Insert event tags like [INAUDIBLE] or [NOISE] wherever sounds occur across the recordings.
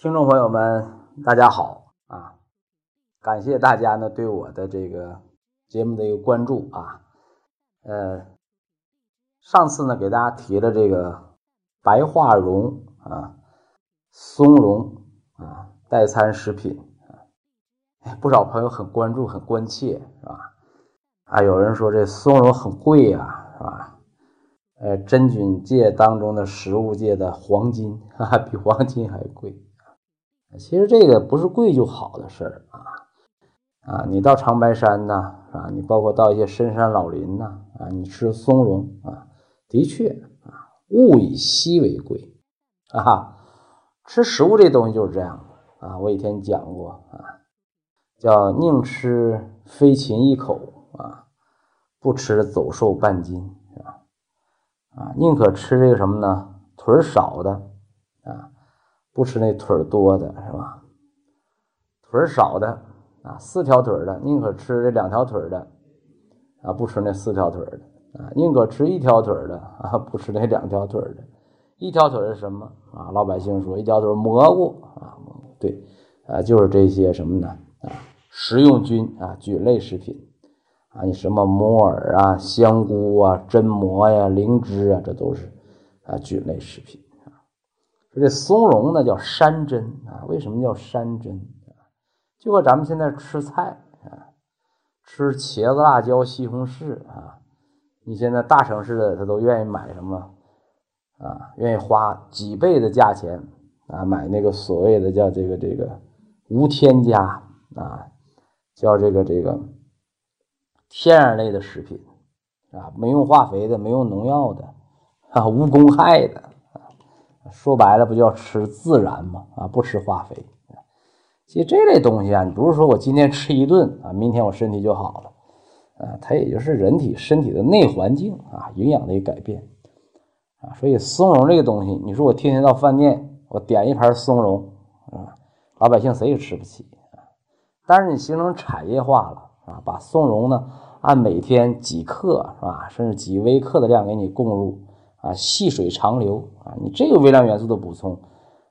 听众朋友们，大家好啊！感谢大家呢对我的这个节目的一个关注啊。呃，上次呢给大家提了这个白桦茸啊、松茸啊代餐食品啊，不少朋友很关注、很关切，是吧？啊，有人说这松茸很贵呀，是吧？呃，真菌界当中的食物界的黄金啊，比黄金还贵。其实这个不是贵就好的事儿啊啊！你到长白山呐啊，你包括到一些深山老林呐啊，你吃松茸啊，的确啊，物以稀为贵啊哈。吃食物这东西就是这样啊。我以前讲过啊，叫宁吃飞禽一口啊，不吃走兽半斤啊啊，宁可吃这个什么呢？腿少的。不吃那腿多的是吧？腿少的啊，四条腿的宁可吃这两条腿的啊，不吃那四条腿的啊，宁可吃一条腿的啊，不吃那两条腿的。一条腿是什么啊？老百姓说一条腿蘑菇啊，对啊，就是这些什么呢啊？食用菌啊，菌类食品啊，你什么木耳啊、香菇啊、榛蘑呀、灵芝啊，这都是啊菌类食品。说这松茸呢叫山珍啊，为什么叫山珍就和咱们现在吃菜啊，吃茄子、辣椒、西红柿啊，你现在大城市的他都愿意买什么啊？愿意花几倍的价钱啊买那个所谓的叫这个这个无添加啊，叫这个这个天然类的食品啊，没用化肥的，没用农药的啊，无公害的。说白了，不就要吃自然吗？啊，不吃化肥。其实这类东西啊，你不是说我今天吃一顿啊，明天我身体就好了啊，它也就是人体身体的内环境啊，营养的一个改变啊。所以松茸这个东西，你说我天天到饭店，我点一盘松茸啊，老百姓谁也吃不起啊。但是你形成产业化了啊，把松茸呢按每天几克是吧，甚至几微克的量给你供入。啊，细水长流啊！你这个微量元素的补充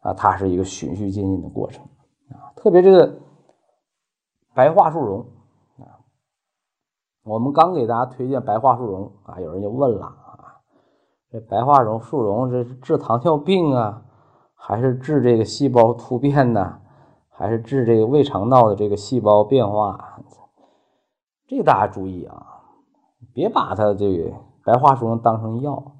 啊，它是一个循序渐进的过程啊。特别这个白桦树茸啊，我们刚给大家推荐白桦树茸啊，有人就问了啊，这白桦茸树茸是治糖尿病啊，还是治这个细胞突变呢？还是治这个胃肠道的这个细胞变化？这个大家注意啊，别把它这个白桦树茸当成药。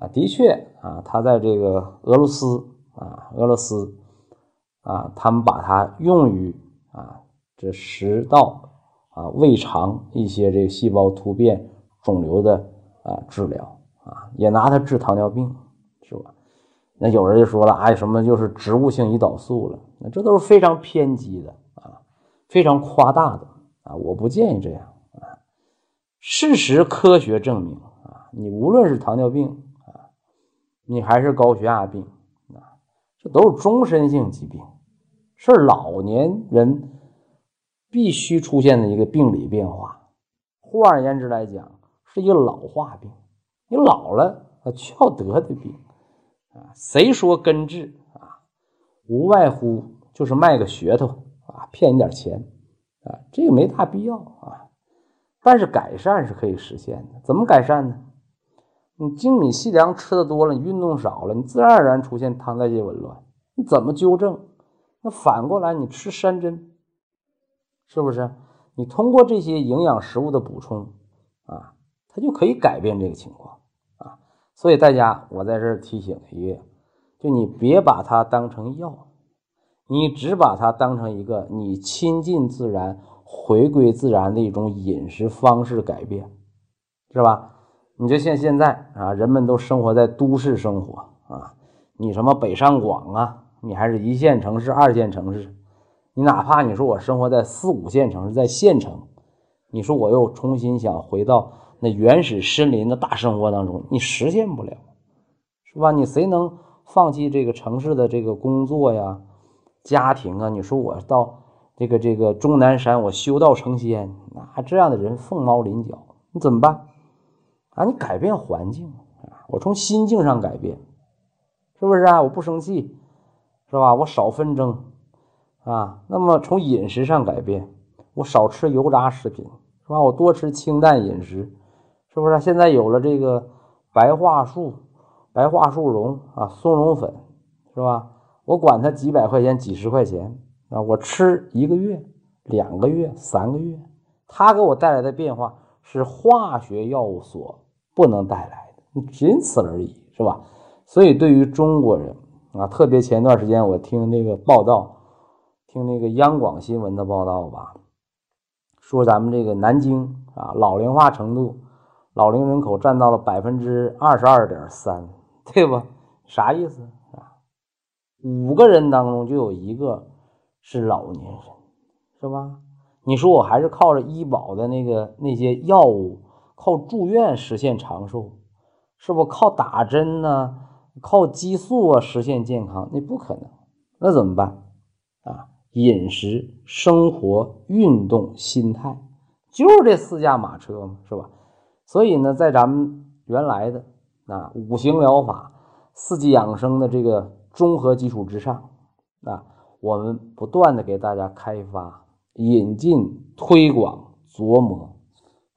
啊，的确啊，他在这个俄罗斯啊，俄罗斯啊，他们把它用于啊这食道啊、胃肠一些这个细胞突变、肿瘤的啊治疗啊，也拿它治糖尿病，是吧？那有人就说了，哎，什么就是植物性胰岛素了？那这都是非常偏激的啊，非常夸大的啊，我不建议这样啊。事实科学证明啊，你无论是糖尿病，你还是高血压病啊，这都是终身性疾病，是老年人必须出现的一个病理变化。换而言之来讲，是一个老化病。你老了啊，就要得的病啊。谁说根治啊？无外乎就是卖个噱头啊，骗你点钱啊，这个没大必要啊。但是改善是可以实现的，怎么改善呢？你精米细粮吃的多了，你运动少了，你自然而然出现糖代谢紊乱。你怎么纠正？那反过来，你吃山珍，是不是？你通过这些营养食物的补充啊，它就可以改变这个情况啊。所以大家，我在这儿提醒一个，就你别把它当成药，你只把它当成一个你亲近自然、回归自然的一种饮食方式改变，是吧？你就像现在啊，人们都生活在都市生活啊，你什么北上广啊，你还是一线城市、二线城市，你哪怕你说我生活在四五线城市，在县城，你说我又重新想回到那原始森林的大生活当中，你实现不了，是吧？你谁能放弃这个城市的这个工作呀、家庭啊？你说我到这个这个终南山，我修道成仙，那这样的人凤毛麟角，你怎么办？啊，你改变环境啊！我从心境上改变，是不是啊？我不生气，是吧？我少纷争啊。那么从饮食上改变，我少吃油炸食品，是吧？我多吃清淡饮食，是不是？现在有了这个白桦树、白桦树茸啊、松茸粉，是吧？我管它几百块钱、几十块钱啊，我吃一个月、两个月、三个月，它给我带来的变化是化学药物所不能带来的，仅此而已，是吧？所以对于中国人啊，特别前段时间我听那个报道，听那个央广新闻的报道吧，说咱们这个南京啊，老龄化程度，老龄人口占到了百分之二十二点三，对吧？啥意思啊？五个人当中就有一个是老年人，是吧？你说我还是靠着医保的那个那些药物，靠住院实现长寿，是不？靠打针呢？靠激素啊实现健康？那不可能。那怎么办？啊，饮食、生活、运动、心态，就是这四驾马车嘛，是吧？所以呢，在咱们原来的啊五行疗法、四季养生的这个。综合基础之上，啊，我们不断的给大家开发、引进、推广、琢磨，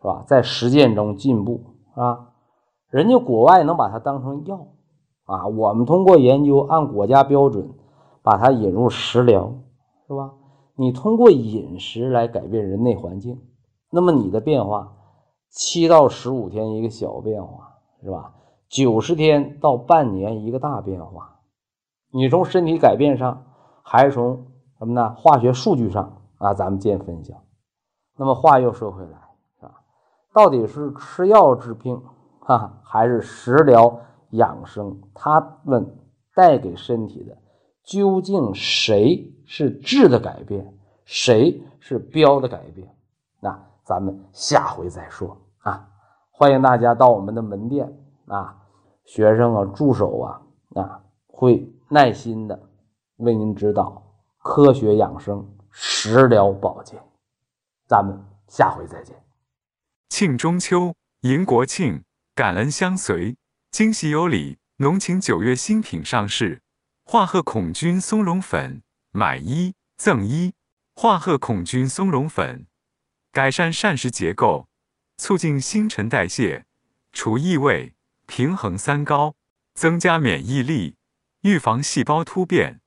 是吧？在实践中进步，啊，人家国外能把它当成药，啊，我们通过研究按国家标准把它引入食疗，是吧？你通过饮食来改变人内环境，那么你的变化七到十五天一个小变化，是吧？九十天到半年一个大变化。你从身体改变上，还是从什么呢？化学数据上啊，咱们见分晓。那么话又说回来，到底是吃药治病啊，还是食疗养生？他们带给身体的究竟谁是质的改变，谁是标的改变？那咱们下回再说啊！欢迎大家到我们的门店啊，学生啊，助手啊啊会。耐心的为您指导科学养生、食疗保健，咱们下回再见。庆中秋，迎国庆，感恩相随，惊喜有礼，浓情九月新品上市，化鹤孔菌松茸粉，买一赠一。化鹤孔菌松茸粉，改善膳食结构，促进新陈代谢，除异味，平衡三高，增加免疫力。预防细胞突变，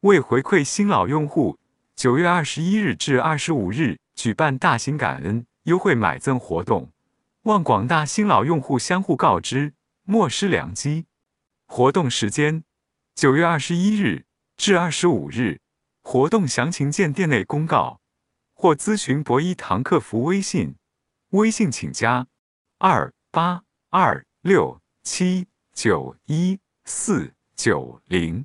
为回馈新老用户，九月二十一日至二十五日举办大型感恩优惠买赠活动，望广大新老用户相互告知，莫失良机。活动时间：九月二十一日至二十五日，活动详情见店内公告，或咨询博一堂客服微信，微信请加二八二六七九一四。九零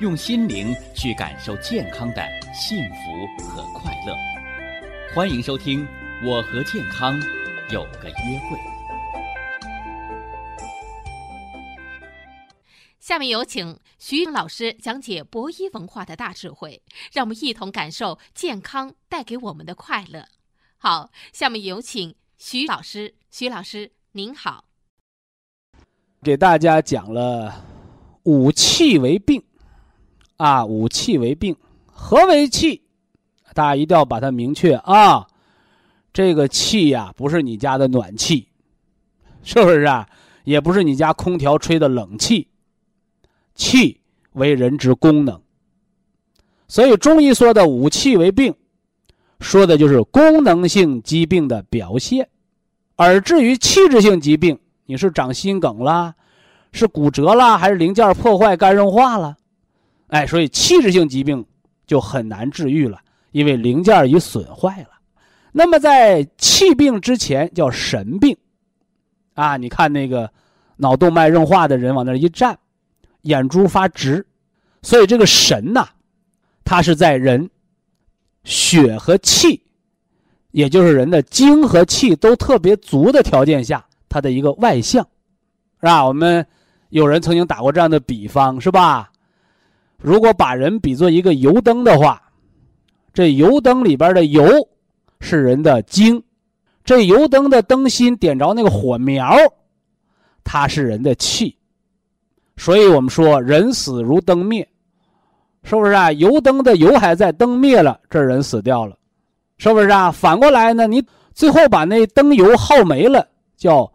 用心灵去感受健康的幸福和快乐。欢迎收听《我和健康有个约会》。下面有请徐老师讲解博一文化的大智慧，让我们一同感受健康带给我们的快乐。好，下面有请徐老师。徐老师，您好。给大家讲了五气为病，啊，五气为病，何为气？大家一定要把它明确啊。这个气呀，不是你家的暖气，是不是啊？也不是你家空调吹的冷气。气为人之功能，所以中医说的五气为病，说的就是功能性疾病的表现。而至于器质性疾病，你是长心梗啦，是骨折啦，还是零件破坏、肝硬化了？哎，所以器质性疾病就很难治愈了，因为零件已损坏了。那么在气病之前叫神病，啊，你看那个脑动脉硬化的人往那一站，眼珠发直，所以这个神呐，它是在人血和气，也就是人的精和气都特别足的条件下，它的一个外象，是吧？我们有人曾经打过这样的比方，是吧？如果把人比作一个油灯的话，这油灯里边的油是人的精，这油灯的灯芯点着那个火苗，它是人的气。所以我们说人死如灯灭，是不是啊？油灯的油还在，灯灭了，这人死掉了，是不是啊？反过来呢，你最后把那灯油耗没了，叫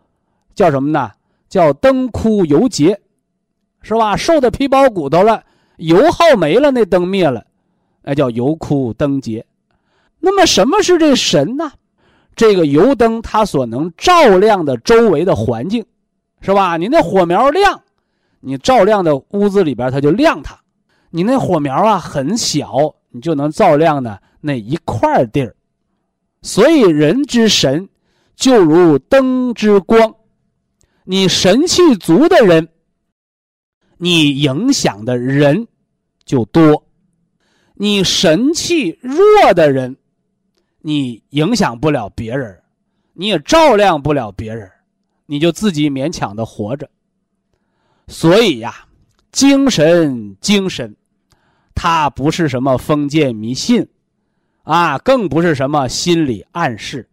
叫什么呢？叫灯枯油竭，是吧？瘦的皮包骨头了。油耗没了，那灯灭了，那叫油枯灯竭。那么什么是这神呢？这个油灯它所能照亮的周围的环境，是吧？你那火苗亮，你照亮的屋子里边它就亮它；你那火苗啊很小，你就能照亮的那一块地儿。所以人之神就如灯之光，你神气足的人。你影响的人就多，你神气弱的人，你影响不了别人，你也照亮不了别人，你就自己勉强的活着。所以呀，精神精神，它不是什么封建迷信，啊，更不是什么心理暗示，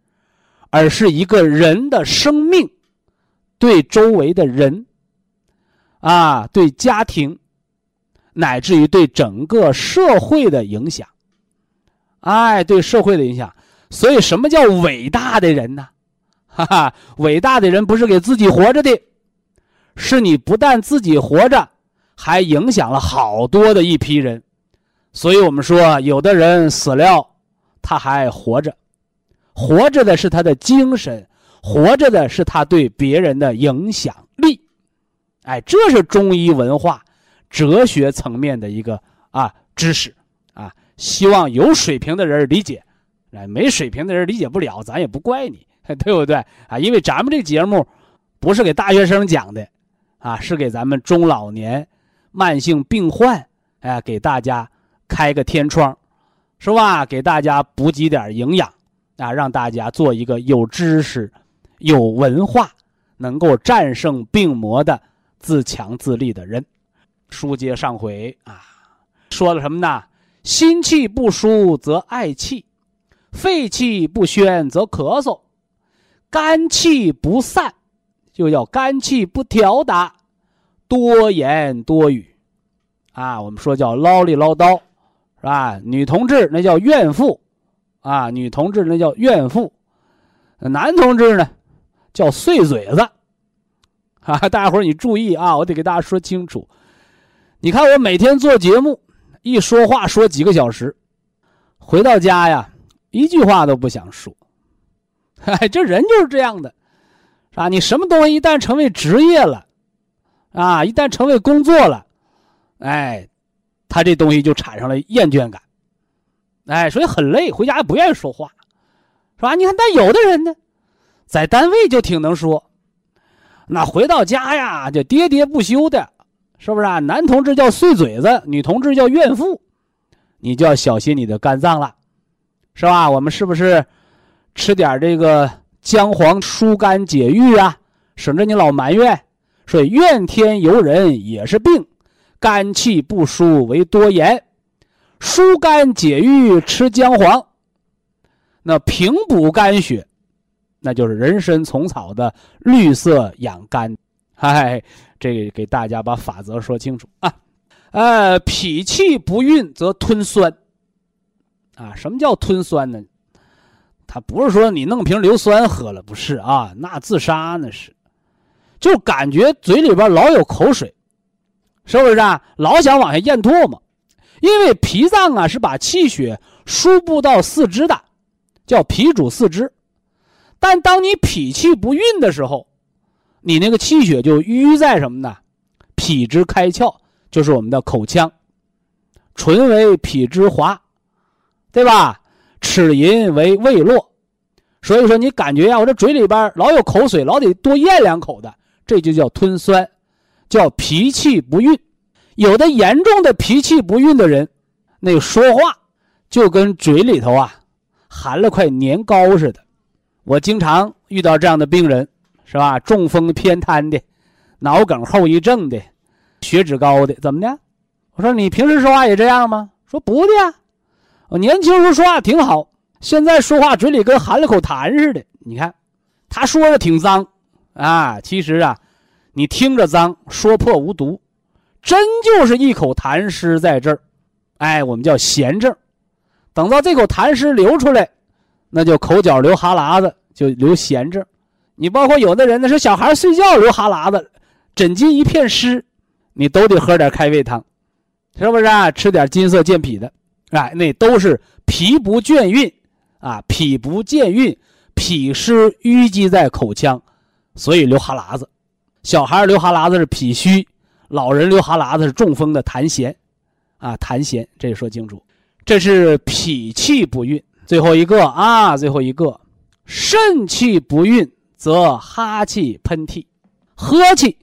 而是一个人的生命对周围的人。啊，对家庭，乃至于对整个社会的影响，哎，对社会的影响。所以，什么叫伟大的人呢？[LAUGHS] 哈哈，伟大的人不是给自己活着的，是你不但自己活着，还影响了好多的一批人。所以我们说，有的人死了，他还活着，活着的是他的精神，活着的是他对别人的影响力。哎，这是中医文化、哲学层面的一个啊知识啊，希望有水平的人理解，哎，没水平的人理解不了，咱也不怪你，[LAUGHS] 对不对啊？因为咱们这节目不是给大学生讲的，啊，是给咱们中老年、慢性病患，哎，给大家开个天窗，是吧？给大家补给点营养啊，让大家做一个有知识、有文化、能够战胜病魔的。自强自立的人，书接上回啊，说了什么呢？心气不舒则嗳气，肺气不宣则咳嗽，肝气不散就叫肝气不调达，多言多语，啊，我们说叫唠里唠叨，是吧？女同志那叫怨妇，啊，女同志那叫怨妇，男同志呢叫碎嘴子。啊，[LAUGHS] 大家伙你注意啊！我得给大家说清楚。你看我每天做节目，一说话说几个小时，回到家呀，一句话都不想说。[LAUGHS] 哎，这人就是这样的，啊，你什么东西一旦成为职业了，啊，一旦成为工作了，哎，他这东西就产生了厌倦感，哎，所以很累，回家也不愿意说话，是吧？你看，但有的人呢，在单位就挺能说。那回到家呀，就喋喋不休的，是不是啊？男同志叫碎嘴子，女同志叫怨妇，你就要小心你的肝脏了，是吧？我们是不是吃点这个姜黄疏肝解郁啊？省着你老埋怨，所以怨天尤人也是病，肝气不舒为多言，疏肝解郁吃姜黄，那平补肝血。那就是人参虫草的绿色养肝，嗨，[LAUGHS] 这个给大家把法则说清楚啊。呃，脾气不运则吞酸，啊，什么叫吞酸呢？他不是说你弄瓶硫酸喝了，不是啊，那自杀那是，就感觉嘴里边老有口水，是不是啊？老想往下咽唾沫，因为脾脏啊是把气血输布到四肢的，叫脾主四肢。但当你脾气不运的时候，你那个气血就淤在什么呢？脾之开窍，就是我们的口腔。唇为脾之华，对吧？齿龈为胃络，所以说你感觉呀，我这嘴里边老有口水，老得多咽两口的，这就叫吞酸，叫脾气不运。有的严重的脾气不运的人，那说话就跟嘴里头啊含了块年糕似的。我经常遇到这样的病人，是吧？中风偏瘫的，脑梗后遗症的，血脂高的，怎么的？我说你平时说话也这样吗？说不的呀，我年轻时候说话挺好，现在说话嘴里跟含了口痰似的。你看，他说的挺脏啊，其实啊，你听着脏，说破无毒，真就是一口痰湿在这儿，哎，我们叫闲症。等到这口痰湿流出来。那就口角流哈喇子，就流涎症。你包括有的人呢，是小孩睡觉流哈喇子，枕巾一片湿，你都得喝点开胃汤，是不是啊？吃点金色健脾的，哎，那都是脾不倦运啊，脾不健运，脾湿淤积在口腔，所以流哈喇子。小孩流哈喇子是脾虚，老人流哈喇子是中风的痰涎，啊，痰涎，这说清楚，这是脾气不运。最后一个啊，最后一个，肾气不运则哈气喷嚏，呵气，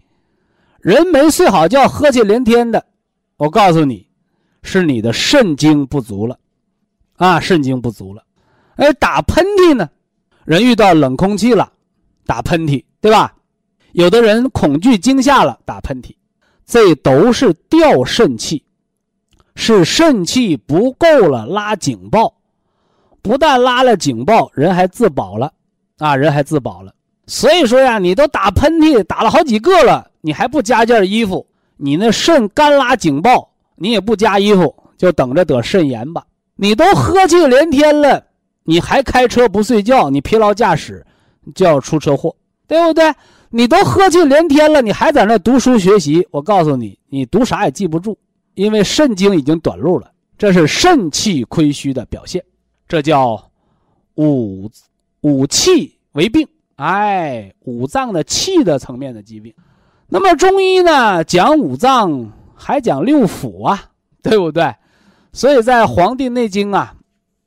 人没睡好觉，呵气连天的，我告诉你，是你的肾精不足了，啊，肾精不足了。哎，打喷嚏呢，人遇到冷空气了，打喷嚏，对吧？有的人恐惧惊吓了，打喷嚏，这都是掉肾气，是肾气不够了，拉警报。不但拉了警报，人还自保了，啊，人还自保了。所以说呀，你都打喷嚏打了好几个了，你还不加件衣服，你那肾干拉警报，你也不加衣服，就等着得肾炎吧。你都呵气连天了，你还开车不睡觉，你疲劳驾驶，就要出车祸，对不对？你都喝气连天了，你还在那读书学习，我告诉你，你读啥也记不住，因为肾精已经短路了，这是肾气亏虚的表现。这叫五五气为病，哎，五脏的气的层面的疾病。那么中医呢，讲五脏还讲六腑啊，[LAUGHS] 对不对？所以在《黄帝内经》啊，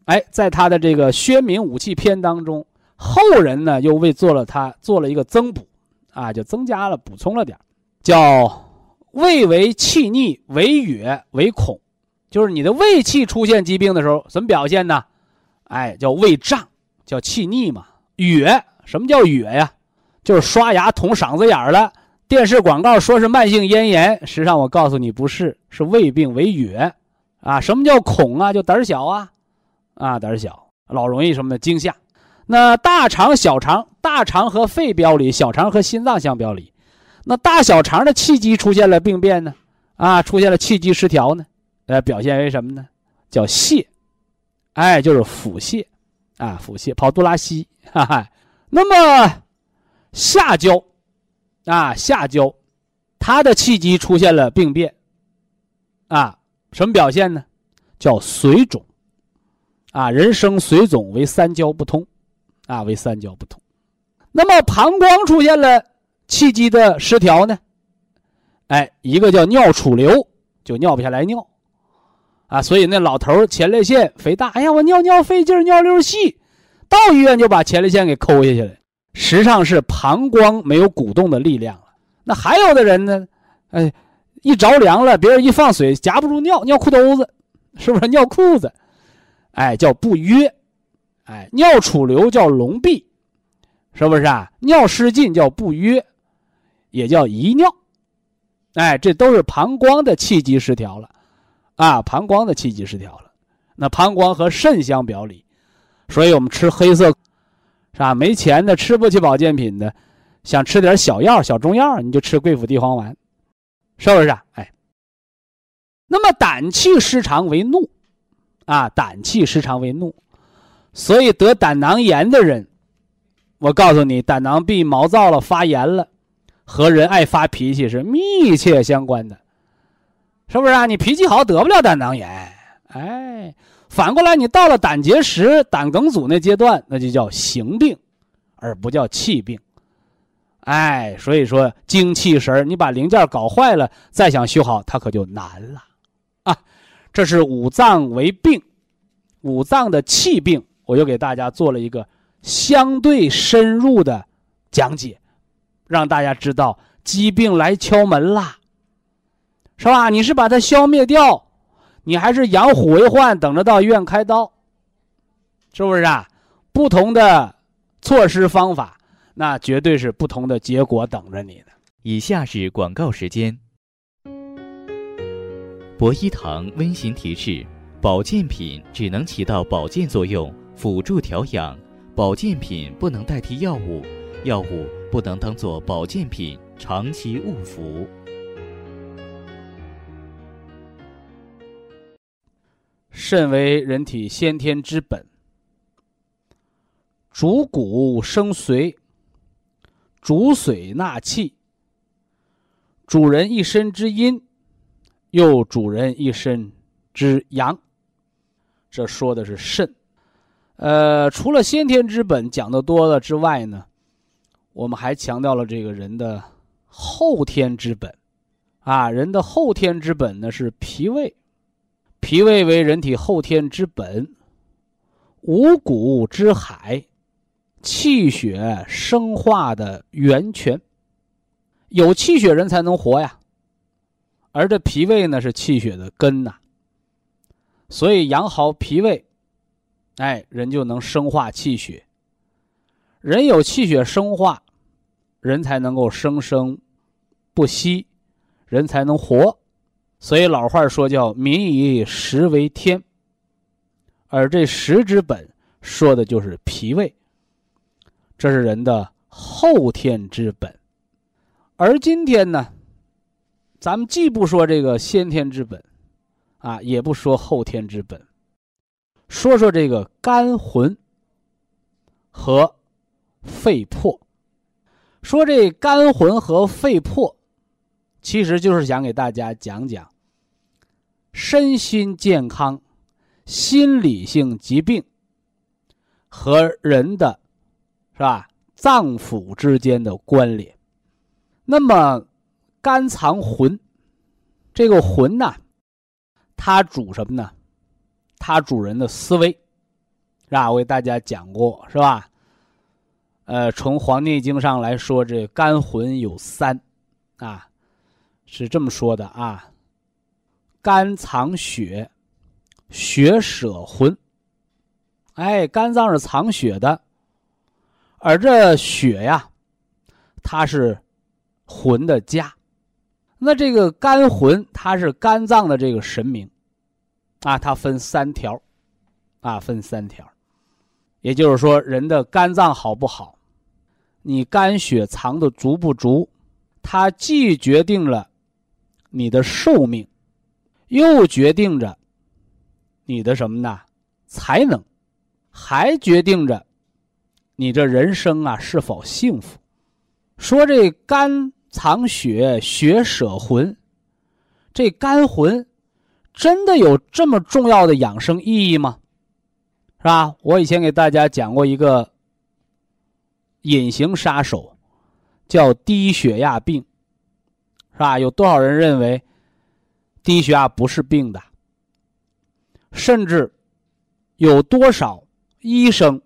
哎，在他的这个《宣明五气篇》当中，后人呢又为做了他做了一个增补，啊，就增加了补充了点叫胃为气逆为哕为恐，就是你的胃气出现疾病的时候，什么表现呢？哎，叫胃胀，叫气逆嘛。哕，什么叫哕呀？就是刷牙捅嗓子眼儿了。电视广告说是慢性咽炎，实际上我告诉你不是，是胃病为哕。啊，什么叫恐啊？就胆小啊，啊，胆小，老容易什么的惊吓。那大肠、小肠，大肠和肺表里，小肠和心脏相表里。那大小肠的气机出现了病变呢？啊，出现了气机失调呢？呃，表现为什么呢？叫泻。哎，就是腹泻，啊，腹泻跑肚拉稀，哈哈。那么下焦，啊，下焦，它的气机出现了病变，啊，什么表现呢？叫水肿，啊，人生水肿为三焦不通，啊，为三焦不通。那么膀胱出现了气机的失调呢？哎，一个叫尿储留，就尿不下来尿。啊，所以那老头前列腺肥大，哎呀，我尿尿费劲，尿溜细，到医院就把前列腺给抠下去了。实际上是膀胱没有鼓动的力量了。那还有的人呢，哎，一着凉了，别人一放水夹不住尿，尿裤兜子，是不是尿裤子？哎，叫不约，哎，尿储留叫笼闭，是不是啊？尿失禁叫不约，也叫遗尿，哎，这都是膀胱的气机失调了。啊，膀胱的气机失调了，那膀胱和肾相表里，所以我们吃黑色，是吧？没钱的吃不起保健品的，想吃点小药、小中药，你就吃贵附地黄丸，是不是？哎，那么胆气失常为怒，啊，胆气失常为怒，所以得胆囊炎的人，我告诉你，胆囊壁毛躁了、发炎了，和人爱发脾气是密切相关的。是不是啊？你脾气好得不了胆囊炎，哎，反过来你到了胆结石、胆梗阻那阶段，那就叫形病，而不叫气病，哎，所以说精气神儿你把零件搞坏了，再想修好它可就难了，啊，这是五脏为病，五脏的气病，我又给大家做了一个相对深入的讲解，让大家知道疾病来敲门啦。是吧？你是把它消灭掉，你还是养虎为患，等着到医院开刀，是不是啊？不同的措施方法，那绝对是不同的结果等着你的。以下是广告时间。博一堂温馨提示：保健品只能起到保健作用，辅助调养；保健品不能代替药物，药物不能当做保健品长期误服。肾为人体先天之本，主骨生髓，主髓纳气，主人一身之阴，又主人一身之阳。这说的是肾。呃，除了先天之本讲的多了之外呢，我们还强调了这个人的后天之本。啊，人的后天之本呢是脾胃。脾胃为人体后天之本，五谷之海，气血生化的源泉。有气血人才能活呀，而这脾胃呢是气血的根呐。所以养好脾胃，哎，人就能生化气血。人有气血生化，人才能够生生不息，人才能活。所以老话说叫“民以食为天”，而这食之本说的就是脾胃，这是人的后天之本。而今天呢，咱们既不说这个先天之本，啊，也不说后天之本，说说这个肝魂和肺魄。说这肝魂和肺魄。其实就是想给大家讲讲身心健康、心理性疾病和人的，是吧？脏腑之间的关联。那么，肝藏魂，这个魂呢，它主什么呢？它主人的思维，是吧？我给大家讲过，是吧？呃，从《黄帝内经》上来说，这肝魂有三，啊。是这么说的啊，肝藏血，血舍魂。哎，肝脏是藏血的，而这血呀，它是魂的家。那这个肝魂，它是肝脏的这个神明啊，它分三条啊，分三条。也就是说，人的肝脏好不好，你肝血藏的足不足，它既决定了。你的寿命，又决定着你的什么呢？才能，还决定着你这人生啊是否幸福。说这肝藏血，血舍魂，这肝魂真的有这么重要的养生意义吗？是吧？我以前给大家讲过一个隐形杀手，叫低血压病。是吧？有多少人认为低血压不是病的？甚至有多少医生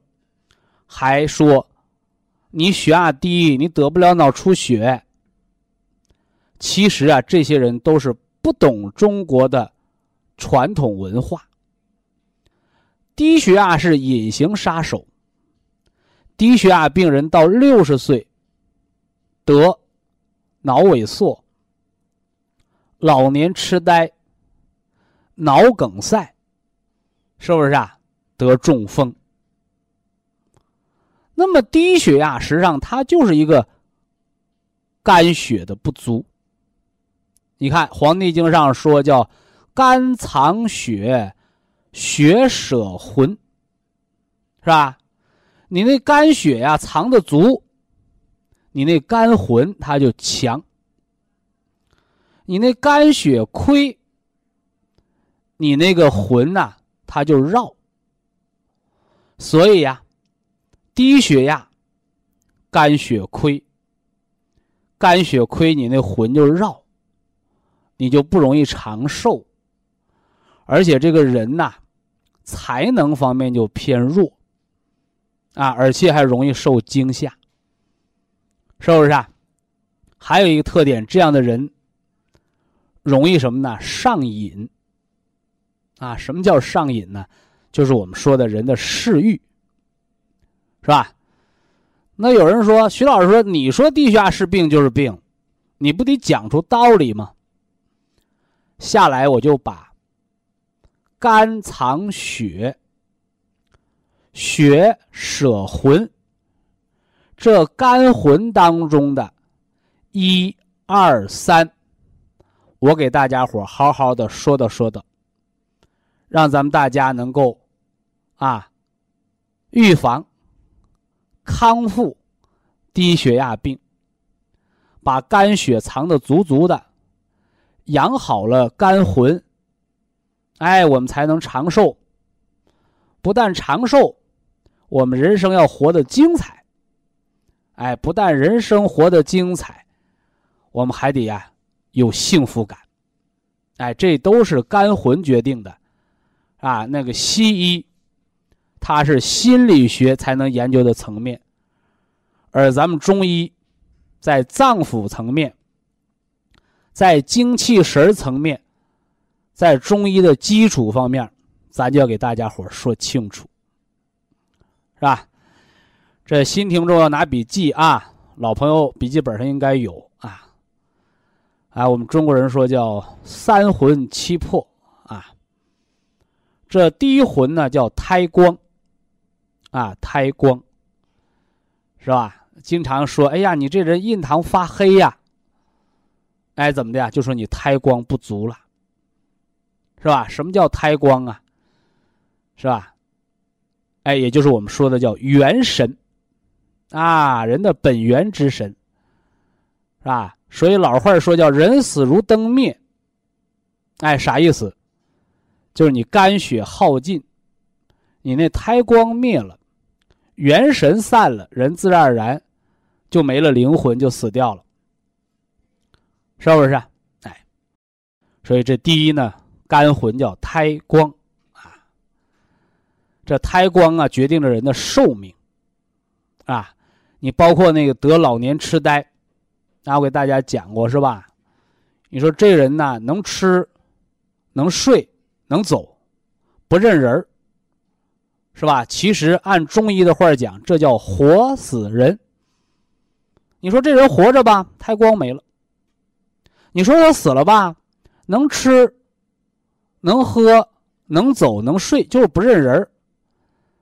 还说你血压低，你得不了脑出血。其实啊，这些人都是不懂中国的传统文化。低血压是隐形杀手。低血压病人到六十岁得脑萎缩。老年痴呆、脑梗塞，是不是啊？得中风。那么低血压实际上它就是一个肝血的不足。你看《黄帝经》上说叫“肝藏血，血舍魂”，是吧？你那肝血呀藏的足，你那肝魂它就强。你那肝血亏，你那个魂呐，它就绕。所以呀，低血压，肝血亏，肝血亏，你那魂就绕，你就不容易长寿。而且这个人呐，才能方面就偏弱，啊，而且还容易受惊吓，是不是啊？还有一个特点，这样的人。容易什么呢？上瘾。啊，什么叫上瘾呢？就是我们说的人的嗜欲，是吧？那有人说，徐老师说，你说低血压是病就是病，你不得讲出道理吗？下来我就把肝藏血，血舍魂，这肝魂当中的一二三，我给大家伙好好的说道说道。让咱们大家能够，啊，预防、康复低血压病，把肝血藏的足足的，养好了肝魂，哎，我们才能长寿。不但长寿，我们人生要活得精彩。哎，不但人生活得精彩，我们还得呀有幸福感。哎，这都是肝魂决定的。啊，那个西医，它是心理学才能研究的层面，而咱们中医，在脏腑层面，在精气神层面，在中医的基础方面，咱就要给大家伙说清楚，是吧？这新听众要拿笔记啊，老朋友笔记本上应该有啊。我们中国人说叫三魂七魄啊。这第一魂呢叫胎光，啊，胎光，是吧？经常说，哎呀，你这人印堂发黑呀，哎，怎么的呀？就说你胎光不足了，是吧？什么叫胎光啊？是吧？哎，也就是我们说的叫元神，啊，人的本源之神，是吧？所以老话说叫人死如灯灭，哎，啥意思？就是你肝血耗尽，你那胎光灭了，元神散了，人自然而然就没了灵魂，就死掉了，是不是？哎，所以这第一呢，肝魂叫胎光啊。这胎光啊，决定了人的寿命啊。你包括那个得老年痴呆，那我给大家讲过是吧？你说这人呢，能吃，能睡。能走，不认人是吧？其实按中医的话讲，这叫活死人。你说这人活着吧，胎光没了；你说他死了吧，能吃，能喝，能走，能睡，就是不认人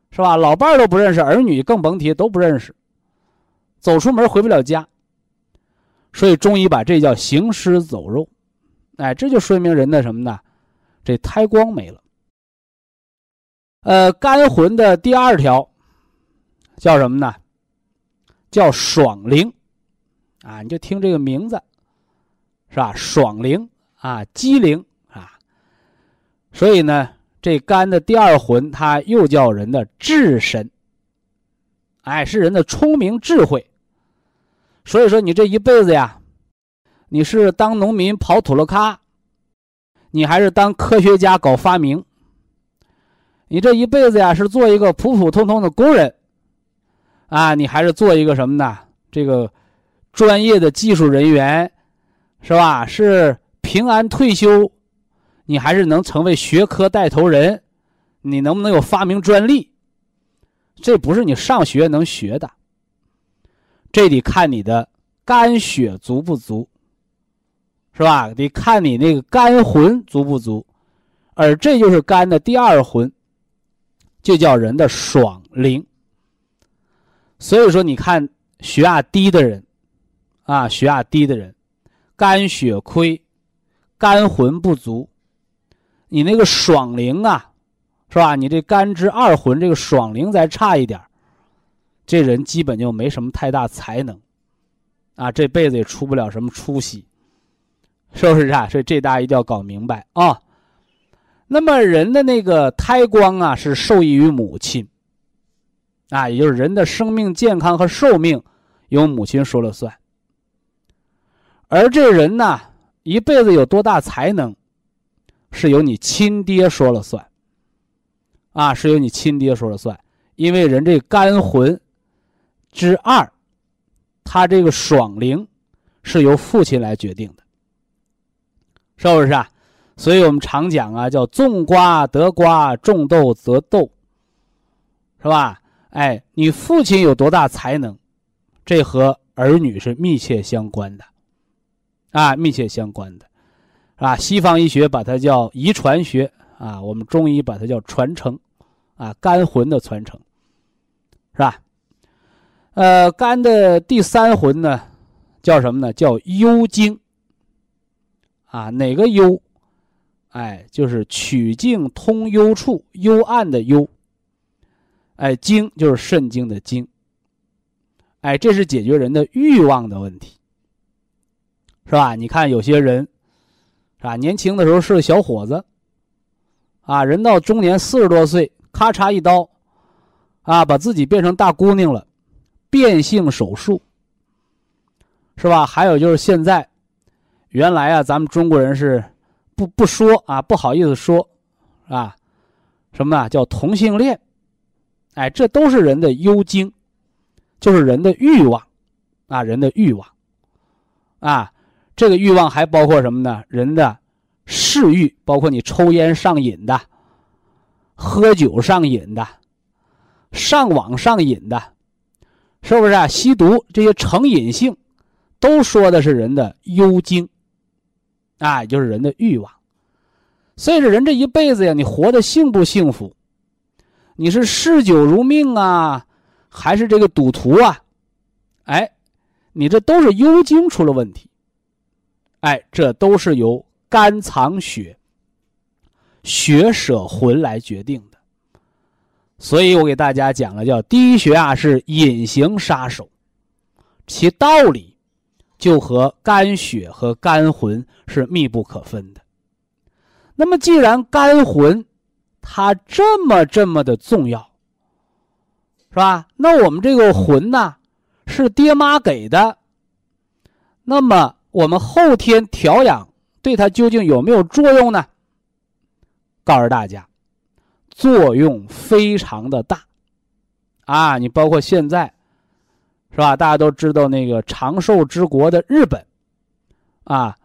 是吧？老伴儿都不认识，儿女更甭提，都不认识，走出门回不了家。所以中医把这叫行尸走肉，哎，这就说明人的什么呢？这胎光没了，呃，肝魂的第二条叫什么呢？叫爽灵，啊，你就听这个名字，是吧？爽灵啊，机灵啊，所以呢，这肝的第二魂，它又叫人的智神，哎，是人的聪明智慧。所以说，你这一辈子呀，你是当农民跑土了咖。你还是当科学家搞发明，你这一辈子呀是做一个普普通通的工人，啊，你还是做一个什么呢？这个专业的技术人员，是吧？是平安退休，你还是能成为学科带头人？你能不能有发明专利？这不是你上学能学的，这得看你的肝血足不足。是吧？得看你那个肝魂足不足，而这就是肝的第二魂，就叫人的爽灵。所以说，你看血压低的人，啊，血压低的人，肝血亏，肝魂不足，你那个爽灵啊，是吧？你这肝之二魂这个爽灵再差一点这人基本就没什么太大才能，啊，这辈子也出不了什么出息。是不是啊？所以这大家一定要搞明白啊。那么人的那个胎光啊，是受益于母亲，啊，也就是人的生命健康和寿命由母亲说了算。而这人呢，一辈子有多大才能，是由你亲爹说了算，啊，是由你亲爹说了算。因为人这肝魂之二，他这个爽灵是由父亲来决定的。是不是啊？所以我们常讲啊，叫种瓜得瓜，种豆得豆，是吧？哎，你父亲有多大才能，这和儿女是密切相关的，啊，密切相关的，啊，西方医学把它叫遗传学啊，我们中医把它叫传承，啊，肝魂的传承，是吧？呃，肝的第三魂呢，叫什么呢？叫幽经。啊，哪个幽？哎，就是曲径通幽处，幽暗的幽。哎，经就是肾经的经。哎，这是解决人的欲望的问题，是吧？你看有些人，是吧？年轻的时候是个小伙子，啊，人到中年四十多岁，咔嚓一刀，啊，把自己变成大姑娘了，变性手术，是吧？还有就是现在。原来啊，咱们中国人是不不说啊，不好意思说，啊，什么啊叫同性恋？哎，这都是人的幽经，就是人的欲望，啊，人的欲望，啊，这个欲望还包括什么呢？人的嗜欲，包括你抽烟上瘾的，喝酒上瘾的，上网上瘾的，是不是啊？吸毒这些成瘾性，都说的是人的幽经。啊，也就是人的欲望，所以这人这一辈子呀，你活得幸不幸福？你是嗜酒如命啊，还是这个赌徒啊？哎，你这都是幽精出了问题。哎，这都是由肝藏血、血舍魂来决定的。所以我给大家讲了，叫低血压是隐形杀手，其道理。就和肝血和肝魂是密不可分的。那么，既然肝魂它这么这么的重要，是吧？那我们这个魂呢，是爹妈给的。那么，我们后天调养对它究竟有没有作用呢？告诉大家，作用非常的大。啊，你包括现在。是吧？大家都知道那个长寿之国的日本，啊，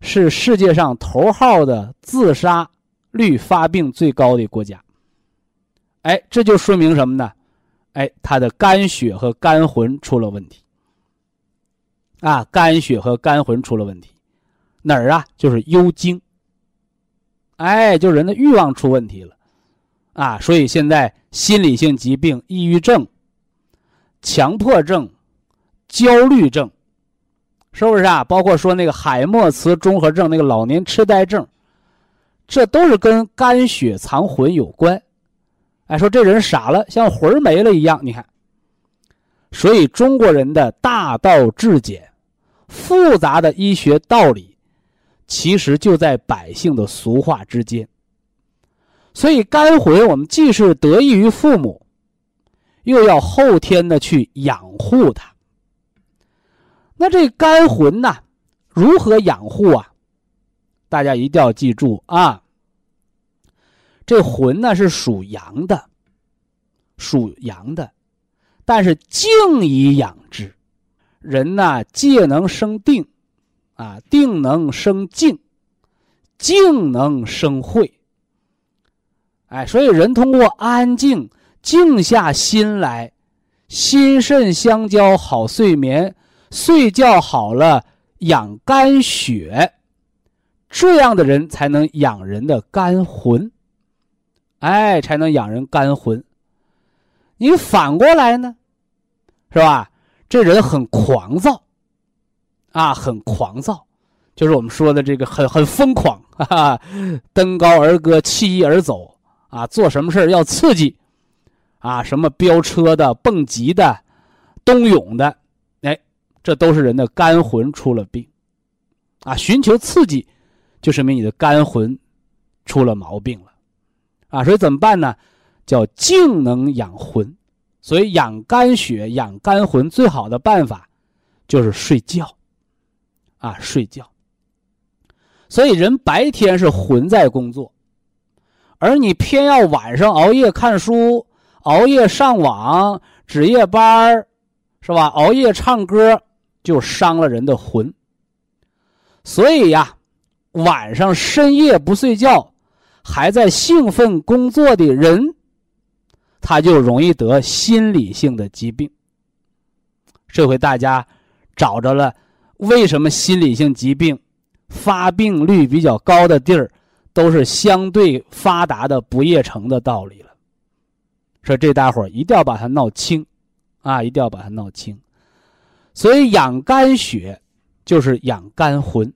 是世界上头号的自杀率、发病最高的国家。哎，这就说明什么呢？哎，他的肝血和肝魂出了问题。啊，肝血和肝魂出了问题，哪儿啊？就是幽精。哎，就人的欲望出问题了，啊，所以现在心理性疾病、抑郁症。强迫症、焦虑症，是不是啊？包括说那个海默茨综合症、那个老年痴呆症，这都是跟肝血藏魂有关。哎，说这人傻了，像魂没了一样。你看，所以中国人的大道至简、复杂的医学道理，其实就在百姓的俗话之间。所以肝魂，我们既是得益于父母。又要后天的去养护它，那这肝魂呢？如何养护啊？大家一定要记住啊！这魂呢是属阳的，属阳的，但是静以养之。人呢，戒能生定，啊，定能生静，静能生慧。哎，所以人通过安静。静下心来，心肾相交，好睡眠。睡觉好了，养肝血，这样的人才能养人的肝魂。哎，才能养人肝魂。你反过来呢，是吧？这人很狂躁，啊，很狂躁，就是我们说的这个很很疯狂，哈哈，登高而歌，弃衣而走，啊，做什么事要刺激。啊，什么飙车的、蹦极的、冬泳的，哎，这都是人的肝魂出了病，啊，寻求刺激，就说明你的肝魂出了毛病了，啊，所以怎么办呢？叫静能养魂，所以养肝血、养肝魂最好的办法就是睡觉，啊，睡觉。所以人白天是魂在工作，而你偏要晚上熬夜看书。熬夜上网、值夜班是吧？熬夜唱歌就伤了人的魂。所以呀，晚上深夜不睡觉，还在兴奋工作的人，他就容易得心理性的疾病。这回大家找着了，为什么心理性疾病发病率比较高的地儿，都是相对发达的不夜城的道理了。说这大伙儿一定要把它闹清，啊，一定要把它闹清。所以养肝血就是养肝魂，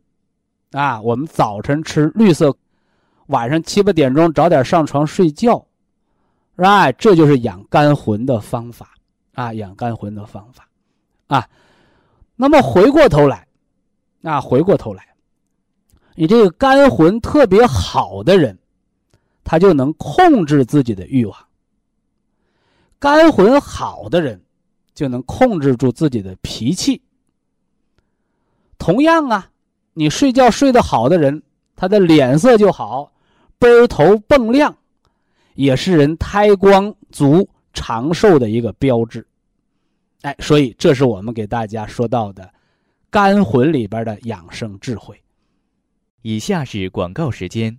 啊，我们早晨吃绿色，晚上七八点钟早点上床睡觉，是吧？这就是养肝魂的方法，啊，养肝魂的方法。啊，那么回过头来，啊，回过头来，你这个肝魂特别好的人，他就能控制自己的欲望。肝魂好的人，就能控制住自己的脾气。同样啊，你睡觉睡得好的人，他的脸色就好，奔头蹦亮，也是人胎光足、长寿的一个标志。哎，所以这是我们给大家说到的肝魂里边的养生智慧。以下是广告时间。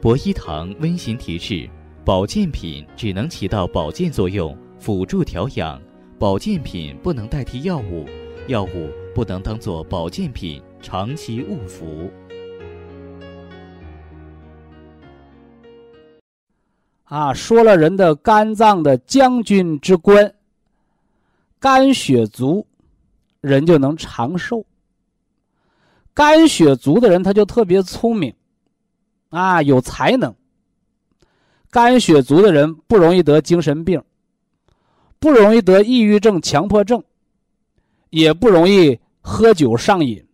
博一堂温馨提示：保健品只能起到保健作用，辅助调养；保健品不能代替药物，药物不能当做保健品长期误服。啊，说了人的肝脏的将军之官，肝血足，人就能长寿。肝血足的人，他就特别聪明，啊，有才能。肝血足的人不容易得精神病，不容易得抑郁症、强迫症，也不容易喝酒上瘾，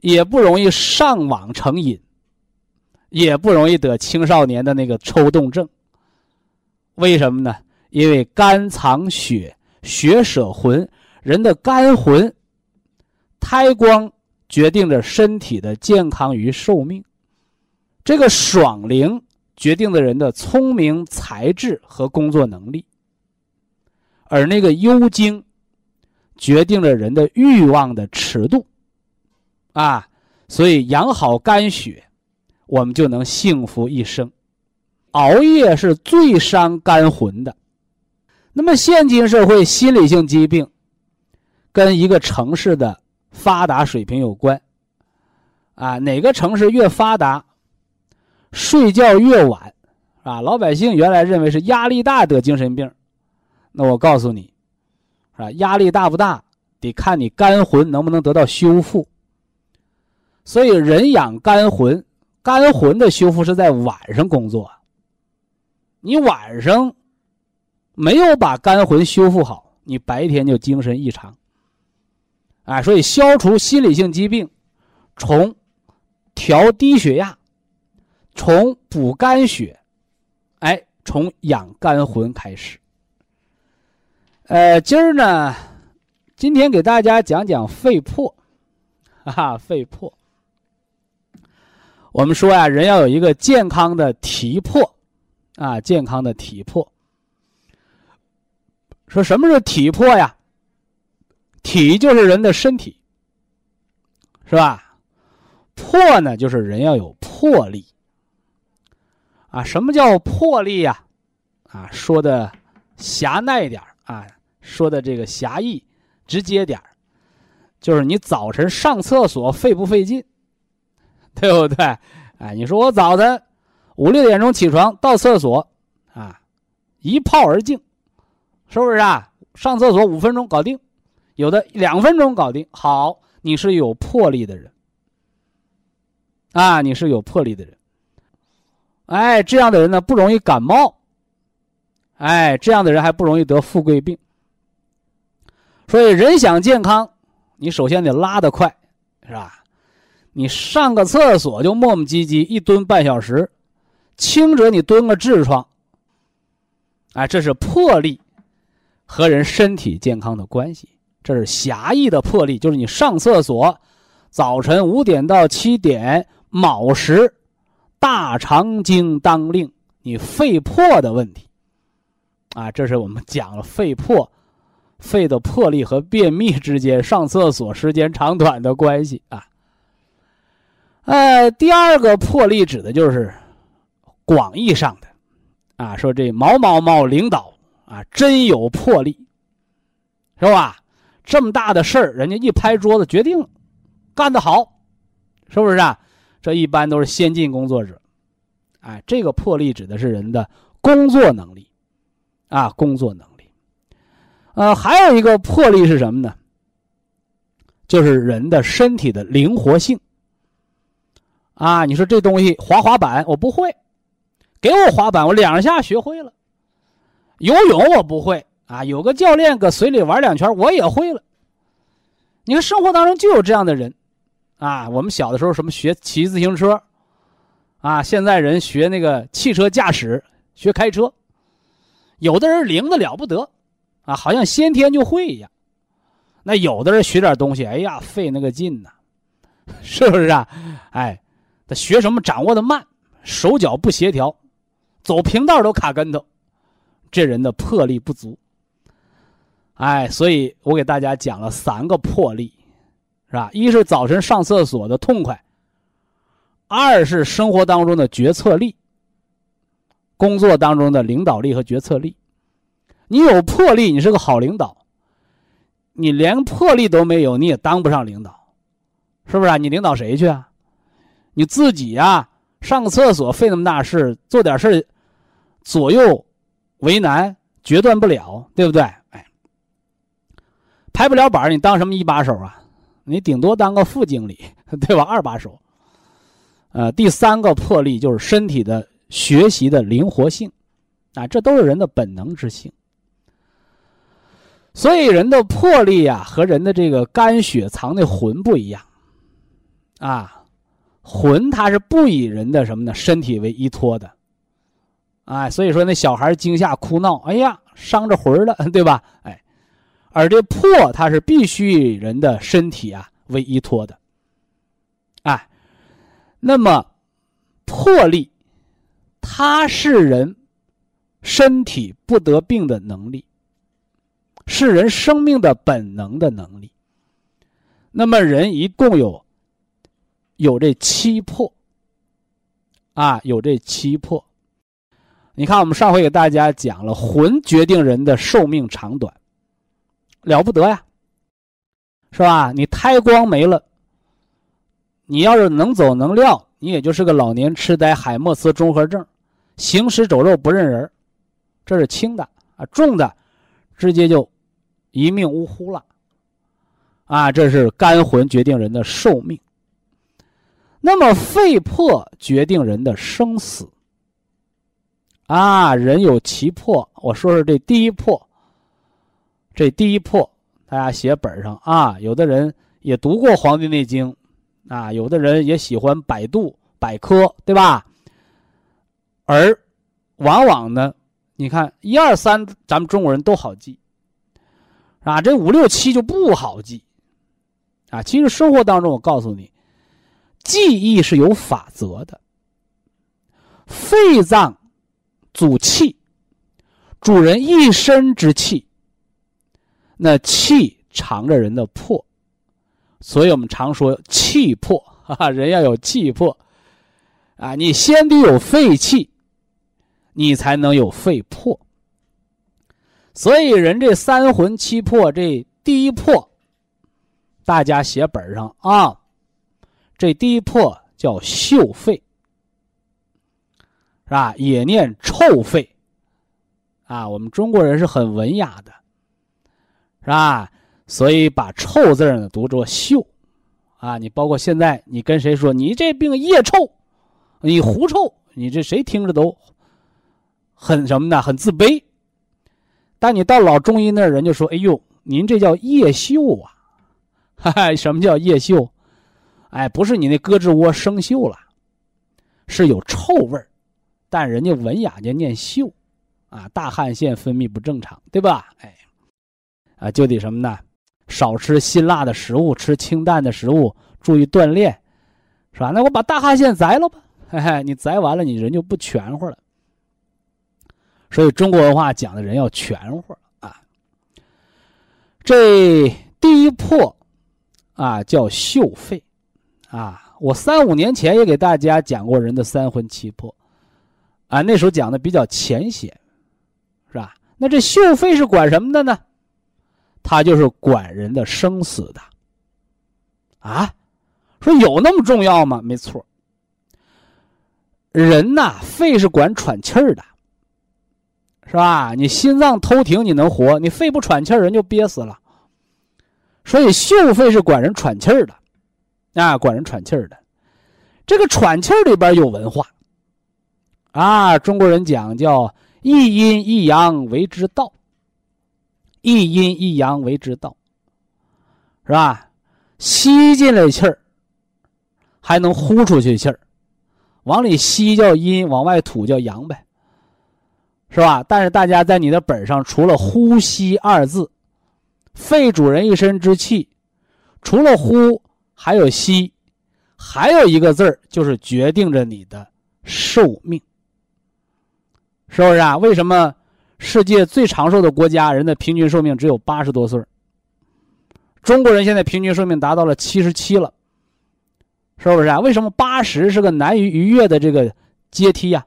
也不容易上网成瘾，也不容易得青少年的那个抽动症。为什么呢？因为肝藏血，血舍魂，人的肝魂、胎光决定着身体的健康与寿命。这个爽灵决定了人的聪明才智和工作能力，而那个幽精决定了人的欲望的尺度。啊，所以养好肝血，我们就能幸福一生。熬夜是最伤肝魂的。那么，现今社会心理性疾病跟一个城市的发达水平有关。啊，哪个城市越发达，睡觉越晚，啊，老百姓原来认为是压力大得精神病，那我告诉你，啊，压力大不大，得看你肝魂能不能得到修复。所以，人养肝魂，肝魂的修复是在晚上工作。你晚上没有把肝魂修复好，你白天就精神异常。啊，所以消除心理性疾病，从调低血压，从补肝血，哎，从养肝魂开始。呃，今儿呢，今天给大家讲讲肺魄，哈哈，肺魄。我们说呀，人要有一个健康的体魄。啊，健康的体魄。说什么是体魄呀？体就是人的身体，是吧？魄呢，就是人要有魄力。啊，什么叫魄力呀？啊，说的狭隘点啊，说的这个狭义、直接点就是你早晨上厕所费不费劲，[LAUGHS] 对不对？哎，你说我早晨。五六点钟起床到厕所，啊，一泡而净，是不是啊？上厕所五分钟搞定，有的两分钟搞定。好，你是有魄力的人，啊，你是有魄力的人。哎，这样的人呢不容易感冒，哎，这样的人还不容易得富贵病。所以人想健康，你首先得拉得快，是吧？你上个厕所就磨磨唧唧，一蹲半小时。轻者你蹲个痔疮，哎，这是魄力和人身体健康的关系。这是狭义的魄力，就是你上厕所，早晨五点到七点卯时，大肠经当令，你肺魄的问题。啊，这是我们讲了肺魄，肺的魄力和便秘之间上厕所时间长短的关系啊。呃，第二个魄力指的就是广义上的，啊，说这某某某领导啊，真有魄力，是吧？这么大的事儿，人家一拍桌子决定了，干得好，是不是啊？这一般都是先进工作者，哎，这个魄力指的是人的工作能力，啊，工作能力。呃，还有一个魄力是什么呢？就是人的身体的灵活性。啊，你说这东西滑滑板我不会，给我滑板我两下学会了。游泳我不会啊，有个教练搁水里玩两圈我也会了。你看生活当中就有这样的人，啊，我们小的时候什么学骑自行车，啊，现在人学那个汽车驾驶学开车，有的人灵的了不得，啊，好像先天就会一样。那有的人学点东西，哎呀，费那个劲呐，[LAUGHS] 是不是啊？哎。他学什么掌握的慢，手脚不协调，走平道都卡跟头，这人的魄力不足。哎，所以我给大家讲了三个魄力，是吧？一是早晨上厕所的痛快，二是生活当中的决策力，工作当中的领导力和决策力。你有魄力，你是个好领导；你连魄力都没有，你也当不上领导，是不是啊？你领导谁去啊？你自己呀，上个厕所费那么大事，做点事左右为难，决断不了，对不对？哎，拍不了板你当什么一把手啊？你顶多当个副经理，[LAUGHS] 对吧？二把手。呃，第三个魄力就是身体的学习的灵活性，啊，这都是人的本能之性。所以人的魄力啊，和人的这个肝血藏的魂不一样，啊。魂它是不以人的什么呢身体为依托的，哎，所以说那小孩惊吓哭闹，哎呀，伤着魂了，[LAUGHS] 对吧？哎，而这魄它是必须以人的身体啊为依托的，哎，那么魄力，它是人身体不得病的能力，是人生命的本能的能力。那么人一共有。有这七魄，啊，有这七魄。你看，我们上回给大家讲了，魂决定人的寿命长短，了不得呀，是吧？你胎光没了，你要是能走能撂，你也就是个老年痴呆、海默斯综合症，行尸走肉不认人，这是轻的啊，重的，直接就一命呜呼了，啊，这是肝魂决定人的寿命。那么肺魄决定人的生死。啊，人有七魄，我说说这第一魄。这第一破，大家写本上啊。有的人也读过《黄帝内经》，啊，有的人也喜欢百度百科，对吧？而往往呢，你看一二三，咱们中国人都好记，啊，这五六七就不好记，啊，其实生活当中，我告诉你。记忆是有法则的。肺脏主气，主人一身之气。那气藏着人的魄，所以我们常说气魄，哈哈，人要有气魄啊！你先得有肺气，你才能有肺魄。所以人这三魂七魄，这第一魄，大家写本上啊。这第一魄叫嗅肺，是吧？也念臭肺，啊，我们中国人是很文雅的，是吧？所以把臭字呢读作嗅，啊，你包括现在你跟谁说你这病腋臭，你狐臭，你这谁听着都很什么呢？很自卑。但你到老中医那儿，人就说：“哎呦，您这叫腋嗅啊！” [LAUGHS] 哈哈，什么叫腋嗅？哎，不是你那胳肢窝生锈了，是有臭味儿，但人家文雅家念锈，啊，大汗腺分泌不正常，对吧？哎，啊，就得什么呢？少吃辛辣的食物，吃清淡的食物，注意锻炼，是吧？那我把大汗腺摘了吧，嘿嘿，你摘完了，你人就不全乎了。所以中国文化讲的人要全乎啊。这第一魄啊，叫嗅肺。啊，我三五年前也给大家讲过人的三魂七魄，啊，那时候讲的比较浅显，是吧？那这嗅肺是管什么的呢？它就是管人的生死的。啊，说有那么重要吗？没错。人呐，肺是管喘气儿的，是吧？你心脏偷停，你能活；你肺不喘气儿，人就憋死了。所以嗅肺是管人喘气儿的。啊，管人喘气儿的，这个喘气儿里边有文化。啊，中国人讲叫一阴一阳为之道，一阴一阳为之道，是吧？吸进来气儿，还能呼出去气儿，往里吸叫阴，往外吐叫阳呗，是吧？但是大家在你的本上，除了呼吸二字，肺主人一身之气，除了呼。还有吸，还有一个字儿，就是决定着你的寿命，是不是啊？为什么世界最长寿的国家人的平均寿命只有八十多岁？中国人现在平均寿命达到了七十七了，是不是啊？为什么八十是个难于逾越的这个阶梯呀？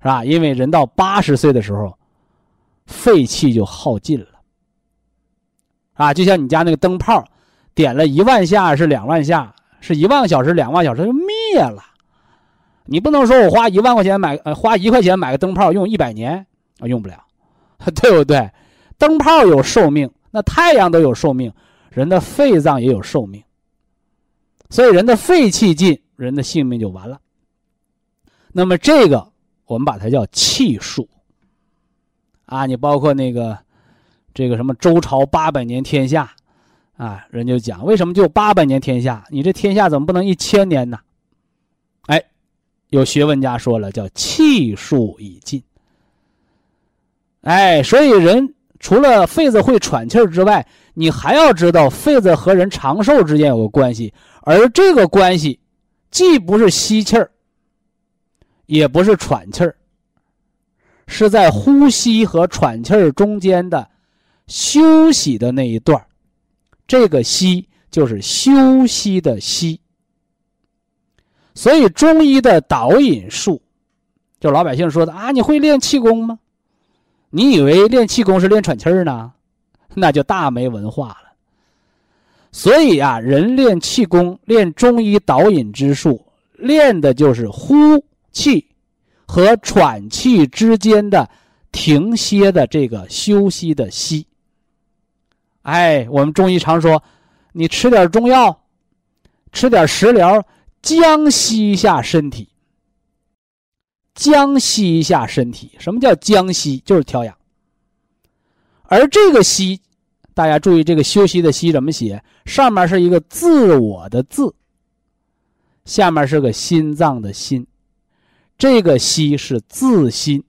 是吧？因为人到八十岁的时候，废气就耗尽了，啊，就像你家那个灯泡。点了一万下是两万下，是一万个小时两万小时就灭了。你不能说我花一万块钱买呃花一块钱买个灯泡用一百年啊用不了，[LAUGHS] 对不对？灯泡有寿命，那太阳都有寿命，人的肺脏也有寿命。所以人的肺气尽，人的性命就完了。那么这个我们把它叫气数。啊，你包括那个这个什么周朝八百年天下。啊，人就讲为什么就八百年天下？你这天下怎么不能一千年呢？有学问家说了，叫气数已尽。哎，所以人除了肺子会喘气儿之外，你还要知道肺子和人长寿之间有个关系，而这个关系既不是吸气儿，也不是喘气儿，是在呼吸和喘气儿中间的休息的那一段这个息就是休息的息，所以中医的导引术，就老百姓说的啊，你会练气功吗？你以为练气功是练喘气儿呢？[LAUGHS] 那就大没文化了。所以啊，人练气功、练中医导引之术，练的就是呼气和喘气之间的停歇的这个休息的息。哎，我们中医常说，你吃点中药，吃点食疗，将息一下身体。将息一下身体，什么叫将息？就是调养。而这个息，大家注意，这个休息的息怎么写？上面是一个自我的自，下面是个心脏的心，这个息是自心，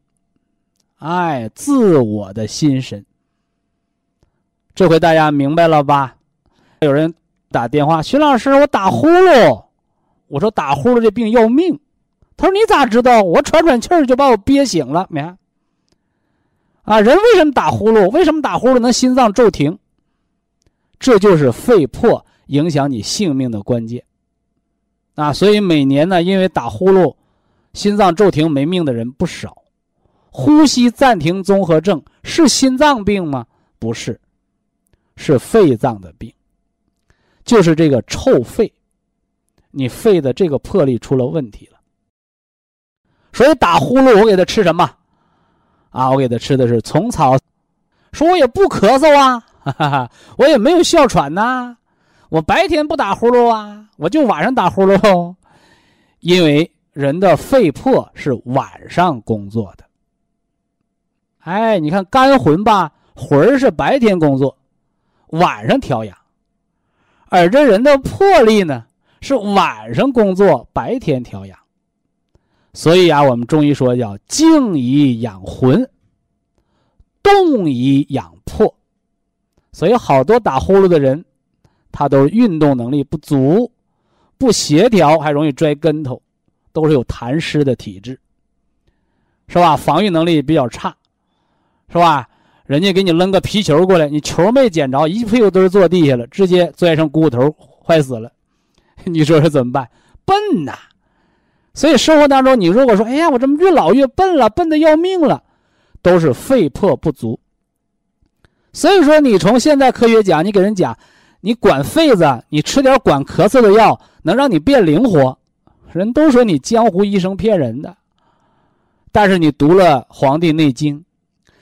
哎，自我的心神。这回大家明白了吧？有人打电话，徐老师，我打呼噜。我说打呼噜这病要命。他说你咋知道？我喘喘气儿就把我憋醒了。没啊？人为什么打呼噜？为什么打呼噜能心脏骤停？这就是肺破影响你性命的关键。啊，所以每年呢，因为打呼噜，心脏骤停没命的人不少。呼吸暂停综合症是心脏病吗？不是。是肺脏的病，就是这个臭肺，你肺的这个魄力出了问题了。所以打呼噜，我给他吃什么？啊，我给他吃的是虫草。说我也不咳嗽啊，哈哈哈，我也没有哮喘呐，我白天不打呼噜啊，我就晚上打呼噜。因为人的肺魄是晚上工作的。哎，你看肝魂吧，魂是白天工作。晚上调养，而这人的魄力呢，是晚上工作，白天调养。所以啊，我们中医说叫静以养魂，动以养魄。所以好多打呼噜的人，他都运动能力不足，不协调，还容易摔跟头，都是有痰湿的体质，是吧？防御能力比较差，是吧？人家给你扔个皮球过来，你球没捡着，一屁股墩坐地下了，直接摔成股骨头，坏死了。[LAUGHS] 你说是怎么办？笨呐！所以生活当中，你如果说，哎呀，我怎么越老越笨了，笨的要命了，都是肺魄不足。所以说，你从现在科学讲，你给人讲，你管肺子，你吃点管咳嗽的药，能让你变灵活，人都说你江湖医生骗人的。但是你读了《黄帝内经》，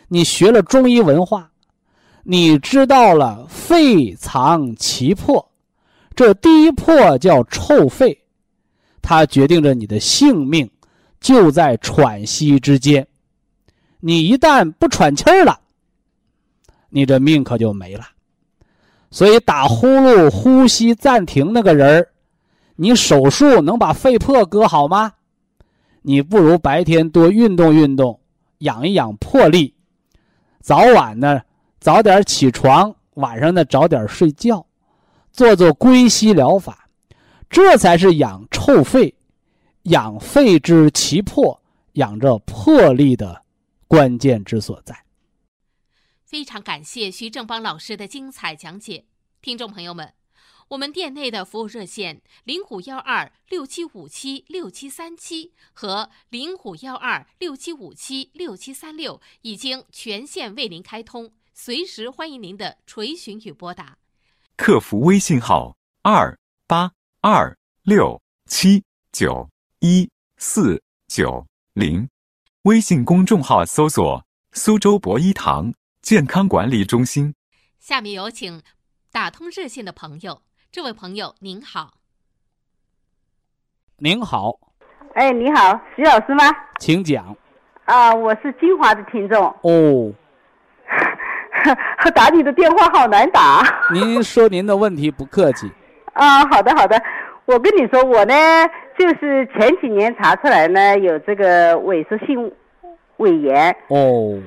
你学了中医文化，你知道了肺藏其魄，这第一魄叫臭肺，它决定着你的性命就在喘息之间。你一旦不喘气儿了，你这命可就没了。所以打呼噜、呼吸暂停那个人儿，你手术能把肺魄割好吗？你不如白天多运动运动，养一养魄力，早晚呢早点起床，晚上呢早点睡觉，做做归息疗法，这才是养臭肺、养肺之奇魄、养这魄力的关键之所在。非常感谢徐正邦老师的精彩讲解，听众朋友们。我们店内的服务热线零五幺二六七五七六七三七和零五幺二六七五七六七三六已经全线为您开通，随时欢迎您的垂询与拨打。客服微信号二八二六七九一四九零，微信公众号搜索“苏州博一堂健康管理中心”。下面有请打通热线的朋友。这位朋友您好，您好，哎，你好，徐老师吗？请讲。啊，我是金华的听众。哦，[LAUGHS] 打你的电话好难打。您说您的问题，不客气。[LAUGHS] 啊，好的好的，我跟你说，我呢就是前几年查出来呢有这个萎缩性胃炎。哦。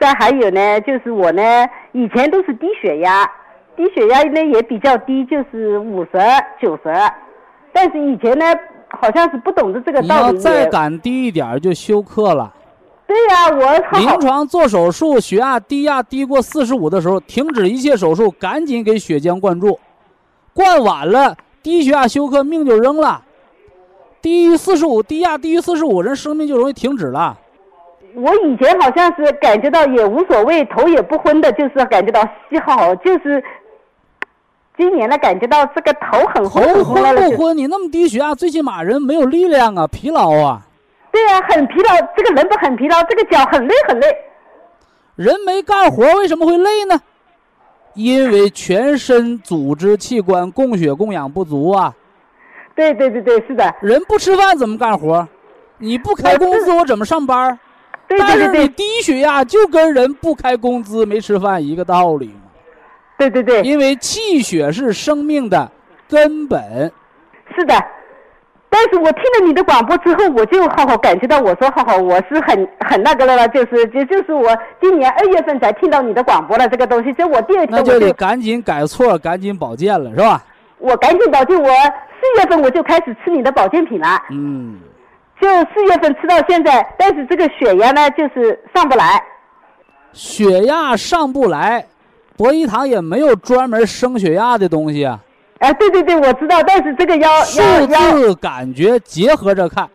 再还有呢，就是我呢以前都是低血压。低血压呢也比较低，就是五十、九十，但是以前呢好像是不懂得这个道理。你要再敢低一点就休克了。对呀，我临床做手术，血压低压低过四十五的时候，停止一切手术，赶紧给血浆灌注，灌晚了低血压休克，命就扔了。低于四十五，低压低于四十五，人生命就容易停止了。我以前好像是感觉到也无所谓，头也不昏的，就是感觉到稀好，就是。今年呢，感觉到这个头很昏，头昏不昏？你那么低血压，最起码人没有力量啊，疲劳啊。对呀，很疲劳，这个人不很疲劳，这个脚很累很累。人没干活为什么会累呢？因为全身组织器官供血供氧不足啊。对对对对，是的。人不吃饭怎么干活？你不开工资我怎么上班？对对对。但是你低血压就跟人不开工资没吃饭一个道理嘛。对对对，因为气血是生命的根本。是的，但是我听了你的广播之后，我就好好感觉到，我说好好，我是很很那个了了，就是就就是我今年二月份才听到你的广播了，这个东西，就我第二天那就得赶紧改错，赶紧保健了，是吧？我赶紧保健，我四月份我就开始吃你的保健品了。嗯。就四月份吃到现在，但是这个血压呢，就是上不来。血压上不来。博医堂也没有专门升血压的东西啊！哎，对对对，我知道，但是这个要数字感觉结合着看。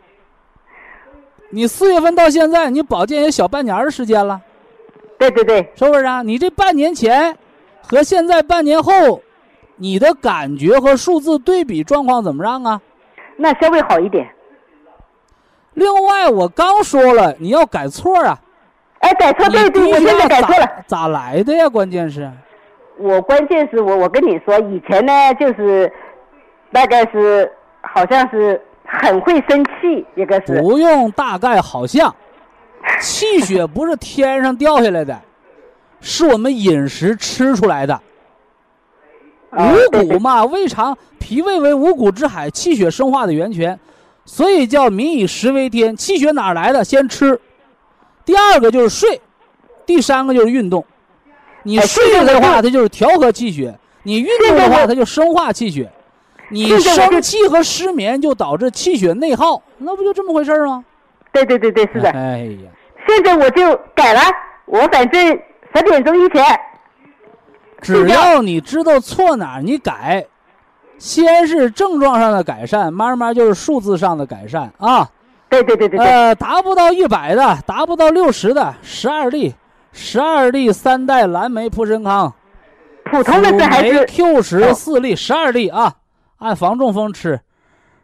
你四月份到现在，你保健也小半年的时间了。对对对，是不是啊？你这半年前和现在半年后，你的感觉和数字对比状况怎么样啊？那稍微好一点。另外，我刚说了，你要改错啊。哎，改错对对，我现在改错了。咋来的呀？关键是，我关键是我我跟你说，以前呢就是，大概是好像是很会生气，一个是。不用大概好像，[LAUGHS] 气血不是天上掉下来的，是我们饮食吃出来的。五谷嘛，[LAUGHS] 胃肠、脾胃为五谷之海，气血生化的源泉，所以叫民以食为天。气血哪来的？先吃。第二个就是睡，第三个就是运动。你睡的话，它就是调和气血；你运动的话，它就生化气血。你生气和失眠就导致气血内耗，那不就这么回事吗？对对对对，是的。哎呀，现在我就改了，我反正十点钟以前。只要你知道错哪儿，你改，先是症状上的改善，慢慢就是数字上的改善啊。对对对对对。呃，达不到一百的，达不到六十的，十二粒，十二粒三代蓝莓普参康，普通的这还是 Q 十四粒，十二粒啊，按防中风吃，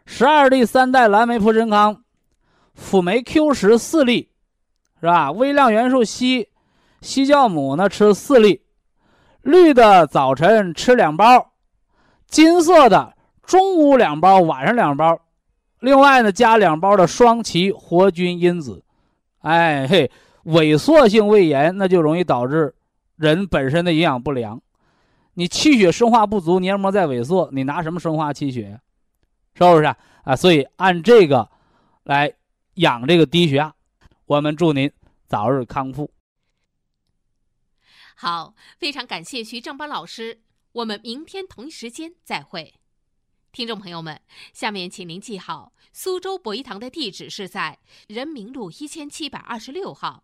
十二粒三代蓝莓普参康，辅酶 Q 十四粒，是吧？微量元素硒，硒酵母呢吃四粒，绿的早晨吃两包，金色的中午两包，晚上两包。另外呢，加两包的双歧活菌因子，哎嘿，萎缩性胃炎那就容易导致人本身的营养不良，你气血生化不足，黏膜在萎缩，你拿什么生化气血？是不是啊？啊，所以按这个来养这个低血压，我们祝您早日康复。好，非常感谢徐正邦老师，我们明天同一时间再会。听众朋友们，下面请您记好，苏州博医堂的地址是在人民路一千七百二十六号，